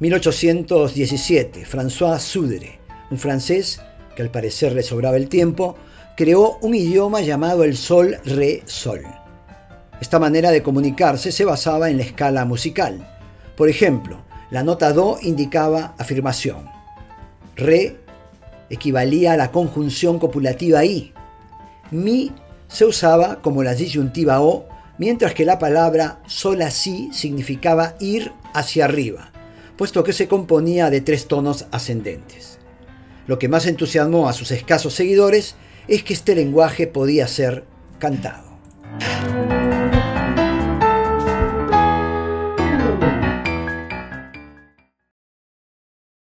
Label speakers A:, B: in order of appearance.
A: 1817, François Sudre, un francés que al parecer le sobraba el tiempo, creó un idioma llamado el sol-re-sol. Esta manera de comunicarse se basaba en la escala musical. Por ejemplo, la nota do indicaba afirmación. Re equivalía a la conjunción copulativa i. Mi se usaba como la disyuntiva o, mientras que la palabra sol así significaba ir hacia arriba, puesto que se componía de tres tonos ascendentes. Lo que más entusiasmó a sus escasos seguidores es que este lenguaje podía ser cantado.